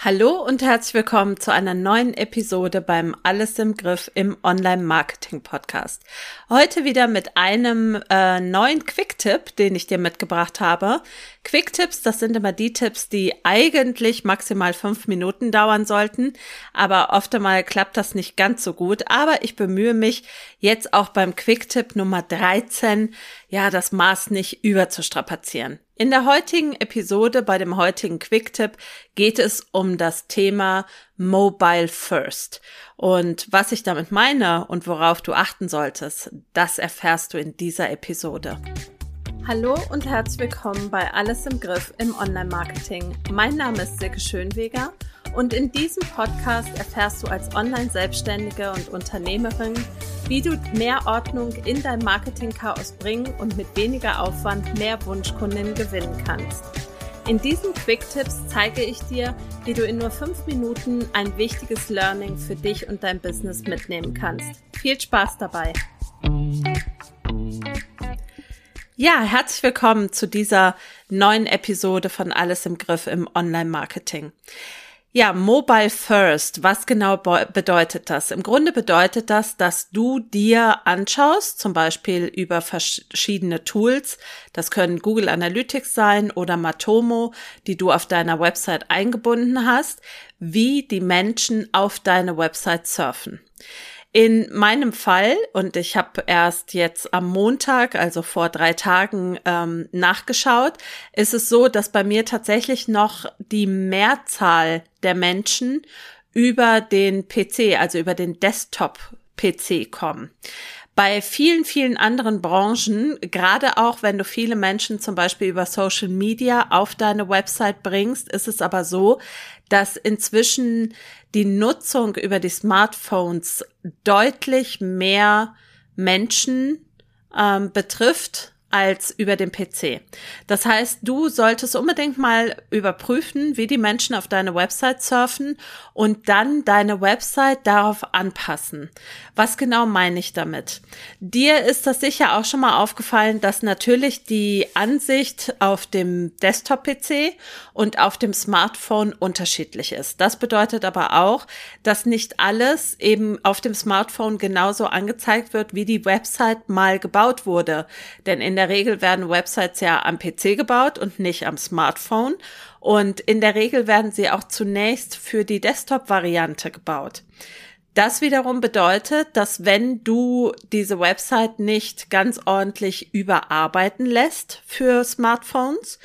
Hallo und herzlich willkommen zu einer neuen Episode beim Alles im Griff im Online-Marketing-Podcast. Heute wieder mit einem äh, neuen Quick-Tipp, den ich dir mitgebracht habe. Quick-Tipps, das sind immer die Tipps, die eigentlich maximal fünf Minuten dauern sollten, aber oft einmal klappt das nicht ganz so gut. Aber ich bemühe mich jetzt auch beim Quick-Tipp Nummer 13, ja, das Maß nicht überzustrapazieren. In der heutigen Episode, bei dem heutigen Quick-Tipp, geht es um das Thema Mobile First. Und was ich damit meine und worauf du achten solltest, das erfährst du in dieser Episode. Hallo und herzlich willkommen bei Alles im Griff im Online-Marketing. Mein Name ist Silke Schönweger und in diesem Podcast erfährst du als Online-Selbstständige und Unternehmerin, wie du mehr Ordnung in dein Marketing-Chaos bringen und mit weniger Aufwand mehr Wunschkunden gewinnen kannst. In diesen Quick-Tipps zeige ich dir, wie du in nur fünf Minuten ein wichtiges Learning für dich und dein Business mitnehmen kannst. Viel Spaß dabei! Ja, herzlich willkommen zu dieser neuen Episode von Alles im Griff im Online-Marketing. Ja, Mobile First. Was genau bedeutet das? Im Grunde bedeutet das, dass du dir anschaust, zum Beispiel über verschiedene Tools. Das können Google Analytics sein oder Matomo, die du auf deiner Website eingebunden hast, wie die Menschen auf deine Website surfen. In meinem Fall, und ich habe erst jetzt am Montag, also vor drei Tagen, ähm, nachgeschaut, ist es so, dass bei mir tatsächlich noch die Mehrzahl der Menschen über den PC, also über den Desktop-PC kommen. Bei vielen, vielen anderen Branchen, gerade auch wenn du viele Menschen zum Beispiel über Social Media auf deine Website bringst, ist es aber so, dass inzwischen die Nutzung über die Smartphones deutlich mehr Menschen ähm, betrifft als über den PC. Das heißt, du solltest unbedingt mal überprüfen, wie die Menschen auf deine Website surfen und dann deine Website darauf anpassen. Was genau meine ich damit? Dir ist das sicher auch schon mal aufgefallen, dass natürlich die Ansicht auf dem Desktop-PC und auf dem Smartphone unterschiedlich ist. Das bedeutet aber auch, dass nicht alles eben auf dem Smartphone genauso angezeigt wird, wie die Website mal gebaut wurde. Denn in der Regel werden Websites ja am PC gebaut und nicht am Smartphone. Und in der Regel werden sie auch zunächst für die Desktop-Variante gebaut. Das wiederum bedeutet, dass wenn du diese Website nicht ganz ordentlich überarbeiten lässt für Smartphones,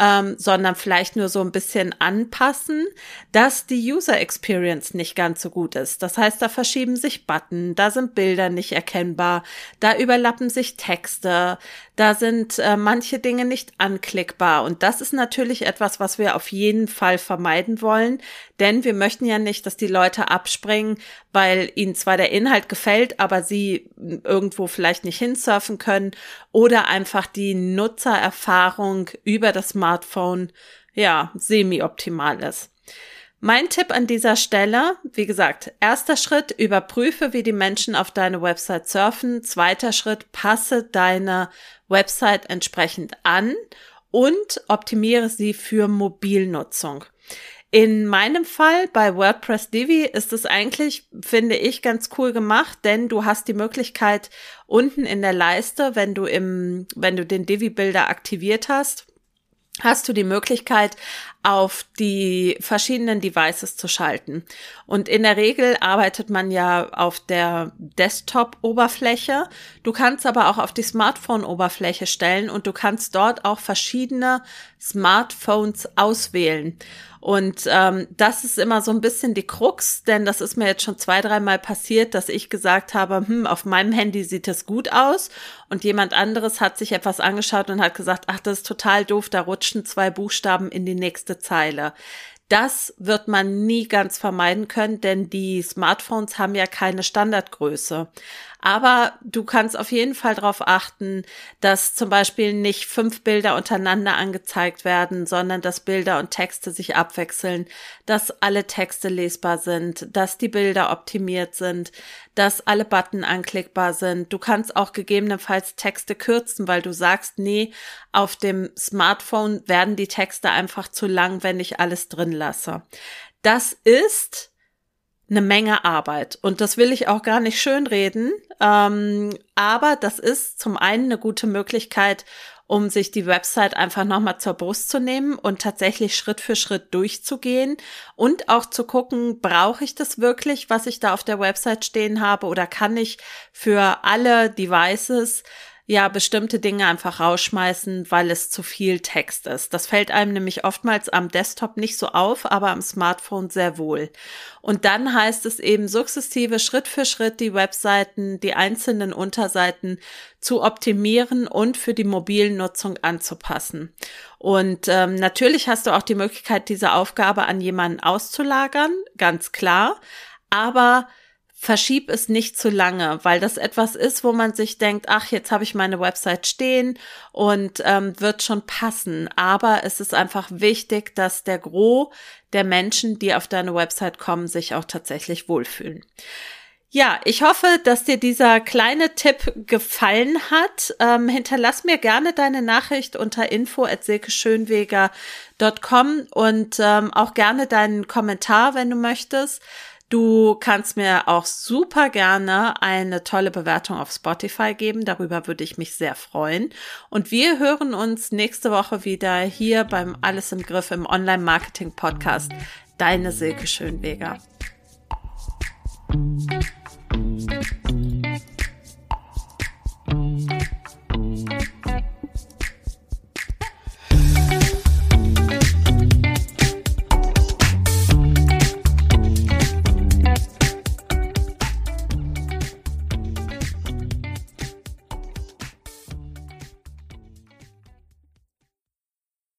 ähm, sondern vielleicht nur so ein bisschen anpassen, dass die User Experience nicht ganz so gut ist. Das heißt, da verschieben sich Button, da sind Bilder nicht erkennbar, da überlappen sich Texte, da sind äh, manche Dinge nicht anklickbar. Und das ist natürlich etwas, was wir auf jeden Fall vermeiden wollen, denn wir möchten ja nicht, dass die Leute abspringen, weil ihnen zwar der Inhalt gefällt, aber sie irgendwo vielleicht nicht hinsurfen können oder einfach die Nutzererfahrung über das Smartphone ja semi-optimal ist. Mein Tipp an dieser Stelle, wie gesagt, erster Schritt, überprüfe, wie die Menschen auf deine Website surfen. Zweiter Schritt, passe deine Website entsprechend an und optimiere sie für Mobilnutzung. In meinem Fall bei WordPress Divi ist es eigentlich, finde ich, ganz cool gemacht, denn du hast die Möglichkeit unten in der Leiste, wenn du im, wenn du den Divi Builder aktiviert hast, hast du die Möglichkeit, auf die verschiedenen Devices zu schalten. Und in der Regel arbeitet man ja auf der Desktop-Oberfläche. Du kannst aber auch auf die Smartphone-Oberfläche stellen und du kannst dort auch verschiedene Smartphones auswählen. Und ähm, das ist immer so ein bisschen die Krux, denn das ist mir jetzt schon zwei, dreimal passiert, dass ich gesagt habe, hm, auf meinem Handy sieht es gut aus und jemand anderes hat sich etwas angeschaut und hat gesagt, ach, das ist total doof, da rutschen zwei Buchstaben in die nächste Zeile. Das wird man nie ganz vermeiden können, denn die Smartphones haben ja keine Standardgröße. Aber du kannst auf jeden Fall darauf achten, dass zum Beispiel nicht fünf Bilder untereinander angezeigt werden, sondern dass Bilder und Texte sich abwechseln, dass alle Texte lesbar sind, dass die Bilder optimiert sind, dass alle Button anklickbar sind. Du kannst auch gegebenenfalls Texte kürzen, weil du sagst, nee, auf dem Smartphone werden die Texte einfach zu lang, wenn ich alles drin lasse. Das ist eine Menge Arbeit. Und das will ich auch gar nicht schönreden. Ähm, aber das ist zum einen eine gute Möglichkeit, um sich die Website einfach nochmal zur Brust zu nehmen und tatsächlich Schritt für Schritt durchzugehen und auch zu gucken, brauche ich das wirklich, was ich da auf der Website stehen habe oder kann ich für alle Devices ja bestimmte Dinge einfach rausschmeißen, weil es zu viel Text ist. Das fällt einem nämlich oftmals am Desktop nicht so auf, aber am Smartphone sehr wohl. Und dann heißt es eben sukzessive Schritt für Schritt die Webseiten, die einzelnen Unterseiten zu optimieren und für die mobilen Nutzung anzupassen. Und ähm, natürlich hast du auch die Möglichkeit, diese Aufgabe an jemanden auszulagern, ganz klar. Aber verschieb es nicht zu lange, weil das etwas ist, wo man sich denkt, ach, jetzt habe ich meine Website stehen und ähm, wird schon passen. Aber es ist einfach wichtig, dass der Gros der Menschen, die auf deine Website kommen, sich auch tatsächlich wohlfühlen. Ja, ich hoffe, dass dir dieser kleine Tipp gefallen hat. Ähm, hinterlass mir gerne deine Nachricht unter info@silkeschönweger.com und ähm, auch gerne deinen Kommentar, wenn du möchtest. Du kannst mir auch super gerne eine tolle Bewertung auf Spotify geben. Darüber würde ich mich sehr freuen. Und wir hören uns nächste Woche wieder hier beim Alles im Griff im Online-Marketing-Podcast. Deine Silke Schönweger.